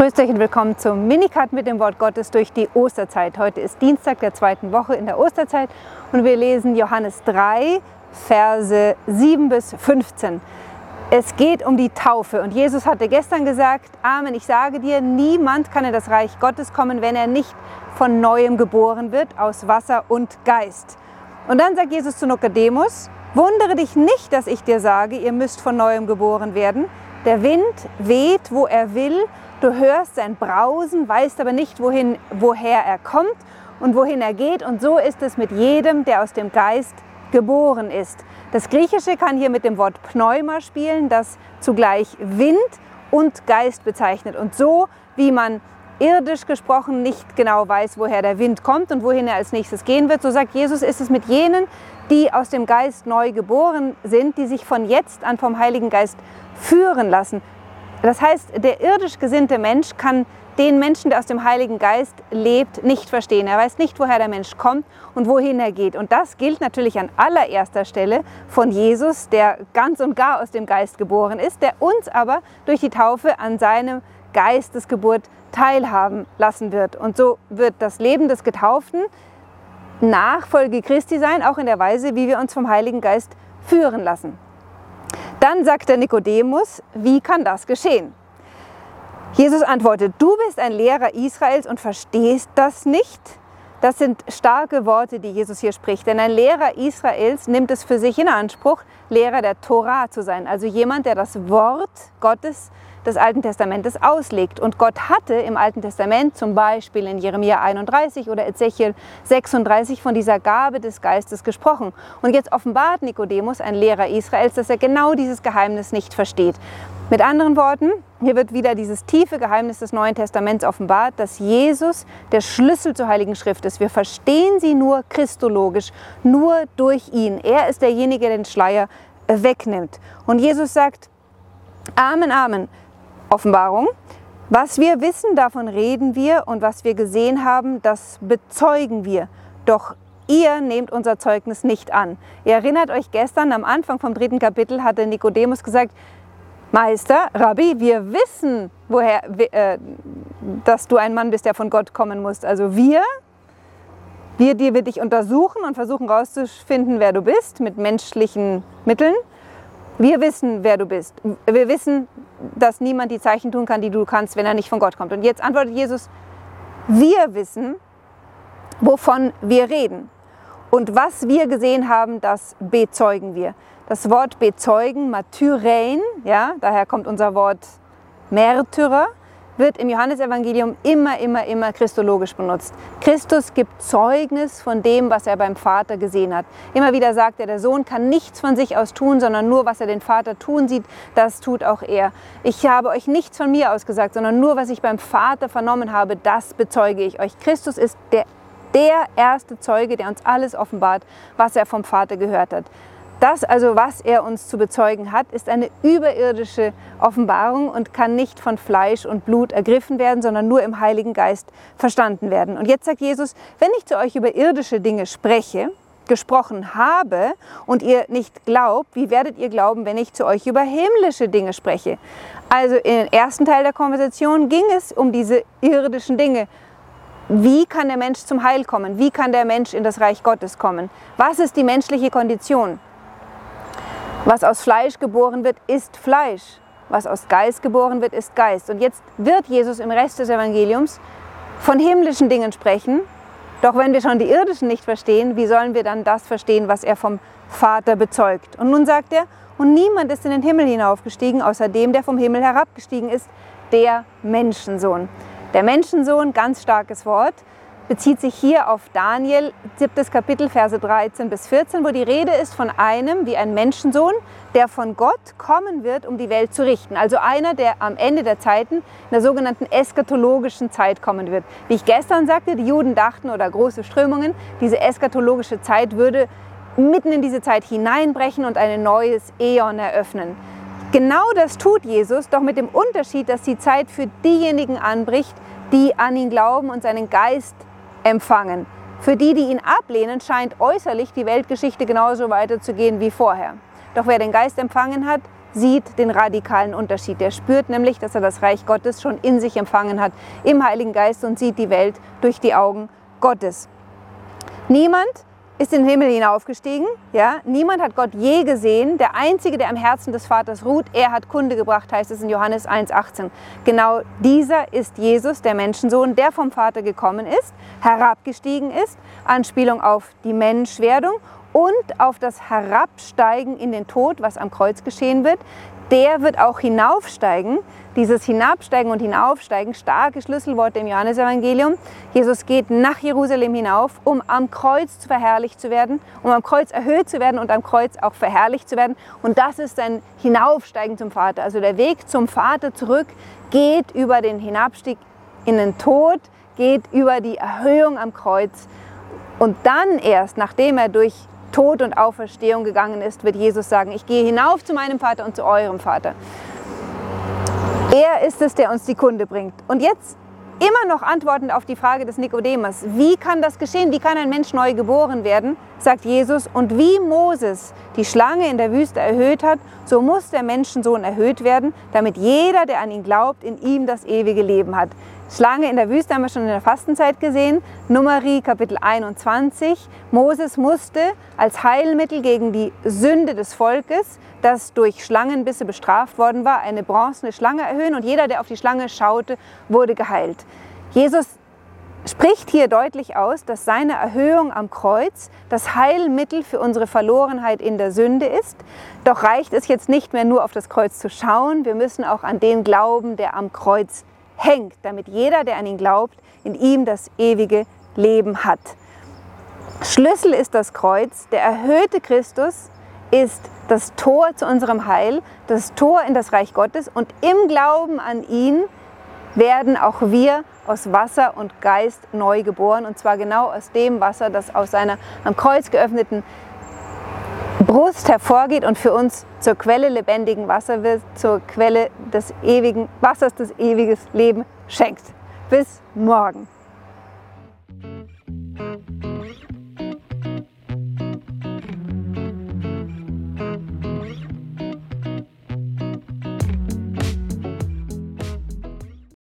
Grüßt euch und willkommen zum Minikat mit dem Wort Gottes durch die Osterzeit. Heute ist Dienstag der zweiten Woche in der Osterzeit und wir lesen Johannes 3, Verse 7 bis 15. Es geht um die Taufe und Jesus hatte gestern gesagt, Amen, ich sage dir, niemand kann in das Reich Gottes kommen, wenn er nicht von neuem geboren wird, aus Wasser und Geist. Und dann sagt Jesus zu Nikodemus, wundere dich nicht, dass ich dir sage, ihr müsst von neuem geboren werden. Der Wind weht, wo er will Du hörst sein Brausen, weißt aber nicht, wohin, woher er kommt und wohin er geht. Und so ist es mit jedem, der aus dem Geist geboren ist. Das Griechische kann hier mit dem Wort Pneuma spielen, das zugleich Wind und Geist bezeichnet. Und so wie man irdisch gesprochen nicht genau weiß, woher der Wind kommt und wohin er als nächstes gehen wird, so sagt Jesus, ist es mit jenen, die aus dem Geist neu geboren sind, die sich von jetzt an vom Heiligen Geist führen lassen. Das heißt, der irdisch gesinnte Mensch kann den Menschen, der aus dem Heiligen Geist lebt, nicht verstehen. Er weiß nicht, woher der Mensch kommt und wohin er geht. Und das gilt natürlich an allererster Stelle von Jesus, der ganz und gar aus dem Geist geboren ist, der uns aber durch die Taufe an seinem Geistesgeburt teilhaben lassen wird. Und so wird das Leben des Getauften Nachfolge Christi sein, auch in der Weise, wie wir uns vom Heiligen Geist führen lassen. Dann sagt der Nikodemus, wie kann das geschehen? Jesus antwortet, du bist ein Lehrer Israels und verstehst das nicht? Das sind starke Worte, die Jesus hier spricht. Denn ein Lehrer Israels nimmt es für sich in Anspruch, Lehrer der Tora zu sein. Also jemand, der das Wort Gottes des Alten Testamentes auslegt. Und Gott hatte im Alten Testament, zum Beispiel in Jeremia 31 oder Ezechiel 36, von dieser Gabe des Geistes gesprochen. Und jetzt offenbart Nikodemus, ein Lehrer Israels, dass er genau dieses Geheimnis nicht versteht. Mit anderen Worten, hier wird wieder dieses tiefe Geheimnis des Neuen Testaments offenbart, dass Jesus der Schlüssel zur Heiligen Schrift ist. Wir verstehen sie nur christologisch, nur durch ihn. Er ist derjenige, der den Schleier wegnimmt. Und Jesus sagt, Amen, Amen. Offenbarung. Was wir wissen, davon reden wir und was wir gesehen haben, das bezeugen wir. Doch ihr nehmt unser Zeugnis nicht an. Ihr erinnert euch gestern am Anfang vom dritten Kapitel hatte Nikodemus gesagt, Meister, Rabbi, wir wissen, woher, äh, dass du ein Mann bist, der von Gott kommen muss. Also wir, wir, die wir dich untersuchen und versuchen herauszufinden, wer du bist mit menschlichen Mitteln. Wir wissen, wer du bist. Wir wissen, dass niemand die Zeichen tun kann, die du kannst, wenn er nicht von Gott kommt. Und jetzt antwortet Jesus, wir wissen, wovon wir reden. Und was wir gesehen haben, das bezeugen wir. Das Wort bezeugen, Martyrein, ja, daher kommt unser Wort Märtyrer, wird im Johannesevangelium immer, immer, immer christologisch benutzt. Christus gibt Zeugnis von dem, was er beim Vater gesehen hat. Immer wieder sagt er, der Sohn kann nichts von sich aus tun, sondern nur, was er den Vater tun sieht, das tut auch er. Ich habe euch nichts von mir aus gesagt, sondern nur, was ich beim Vater vernommen habe, das bezeuge ich euch. Christus ist der der erste Zeuge, der uns alles offenbart, was er vom Vater gehört hat. Das also, was er uns zu bezeugen hat, ist eine überirdische Offenbarung und kann nicht von Fleisch und Blut ergriffen werden, sondern nur im Heiligen Geist verstanden werden. Und jetzt sagt Jesus, wenn ich zu euch über irdische Dinge spreche, gesprochen habe und ihr nicht glaubt, wie werdet ihr glauben, wenn ich zu euch über himmlische Dinge spreche? Also im ersten Teil der Konversation ging es um diese irdischen Dinge. Wie kann der Mensch zum Heil kommen? Wie kann der Mensch in das Reich Gottes kommen? Was ist die menschliche Kondition? Was aus Fleisch geboren wird, ist Fleisch. Was aus Geist geboren wird, ist Geist. Und jetzt wird Jesus im Rest des Evangeliums von himmlischen Dingen sprechen. Doch wenn wir schon die irdischen nicht verstehen, wie sollen wir dann das verstehen, was er vom Vater bezeugt? Und nun sagt er, und niemand ist in den Himmel hinaufgestiegen, außer dem, der vom Himmel herabgestiegen ist, der Menschensohn. Der Menschensohn, ganz starkes Wort, bezieht sich hier auf Daniel, siebtes Kapitel, Verse 13 bis 14, wo die Rede ist von einem wie ein Menschensohn, der von Gott kommen wird, um die Welt zu richten. Also einer, der am Ende der Zeiten, in der sogenannten eskatologischen Zeit kommen wird. Wie ich gestern sagte, die Juden dachten oder große Strömungen, diese eskatologische Zeit würde mitten in diese Zeit hineinbrechen und ein neues Äon eröffnen. Genau das tut Jesus, doch mit dem Unterschied, dass die Zeit für diejenigen anbricht, die an ihn glauben und seinen Geist empfangen. Für die, die ihn ablehnen, scheint äußerlich die Weltgeschichte genauso weiterzugehen wie vorher. Doch wer den Geist empfangen hat, sieht den radikalen Unterschied. Der spürt nämlich, dass er das Reich Gottes schon in sich empfangen hat, im Heiligen Geist und sieht die Welt durch die Augen Gottes. Niemand ist in den Himmel hinaufgestiegen. Ja? Niemand hat Gott je gesehen. Der Einzige, der am Herzen des Vaters ruht, er hat Kunde gebracht, heißt es in Johannes 1,18. Genau dieser ist Jesus, der Menschensohn, der vom Vater gekommen ist, herabgestiegen ist, Anspielung auf die Menschwerdung und auf das Herabsteigen in den Tod, was am Kreuz geschehen wird. Der wird auch hinaufsteigen. Dieses Hinabsteigen und Hinaufsteigen, starke Schlüsselworte im Johannesevangelium. Jesus geht nach Jerusalem hinauf, um am Kreuz verherrlicht zu werden, um am Kreuz erhöht zu werden und am Kreuz auch verherrlicht zu werden. Und das ist sein Hinaufsteigen zum Vater. Also der Weg zum Vater zurück geht über den Hinabstieg in den Tod, geht über die Erhöhung am Kreuz. Und dann erst, nachdem er durch Tod und Auferstehung gegangen ist, wird Jesus sagen, ich gehe hinauf zu meinem Vater und zu eurem Vater. Er ist es, der uns die Kunde bringt. Und jetzt immer noch antwortend auf die Frage des Nikodemus, wie kann das geschehen? Wie kann ein Mensch neu geboren werden? sagt Jesus. Und wie Moses die Schlange in der Wüste erhöht hat, so muss der Menschensohn erhöht werden, damit jeder, der an ihn glaubt, in ihm das ewige Leben hat. Schlange in der Wüste haben wir schon in der Fastenzeit gesehen. Numeri Kapitel 21. Moses musste als Heilmittel gegen die Sünde des Volkes, das durch Schlangenbisse bestraft worden war, eine bronzene Schlange erhöhen und jeder, der auf die Schlange schaute, wurde geheilt. Jesus spricht hier deutlich aus, dass seine Erhöhung am Kreuz das Heilmittel für unsere Verlorenheit in der Sünde ist. Doch reicht es jetzt nicht mehr nur auf das Kreuz zu schauen, wir müssen auch an den glauben, der am Kreuz hängt, damit jeder, der an ihn glaubt, in ihm das ewige Leben hat. Schlüssel ist das Kreuz. Der erhöhte Christus ist das Tor zu unserem Heil, das Tor in das Reich Gottes. Und im Glauben an ihn werden auch wir aus Wasser und Geist neu geboren. Und zwar genau aus dem Wasser, das aus seiner am Kreuz geöffneten Brust hervorgeht und für uns zur Quelle lebendigen Wasser wird, zur Quelle des ewigen Wassers, das ewiges Leben schenkt. Bis morgen.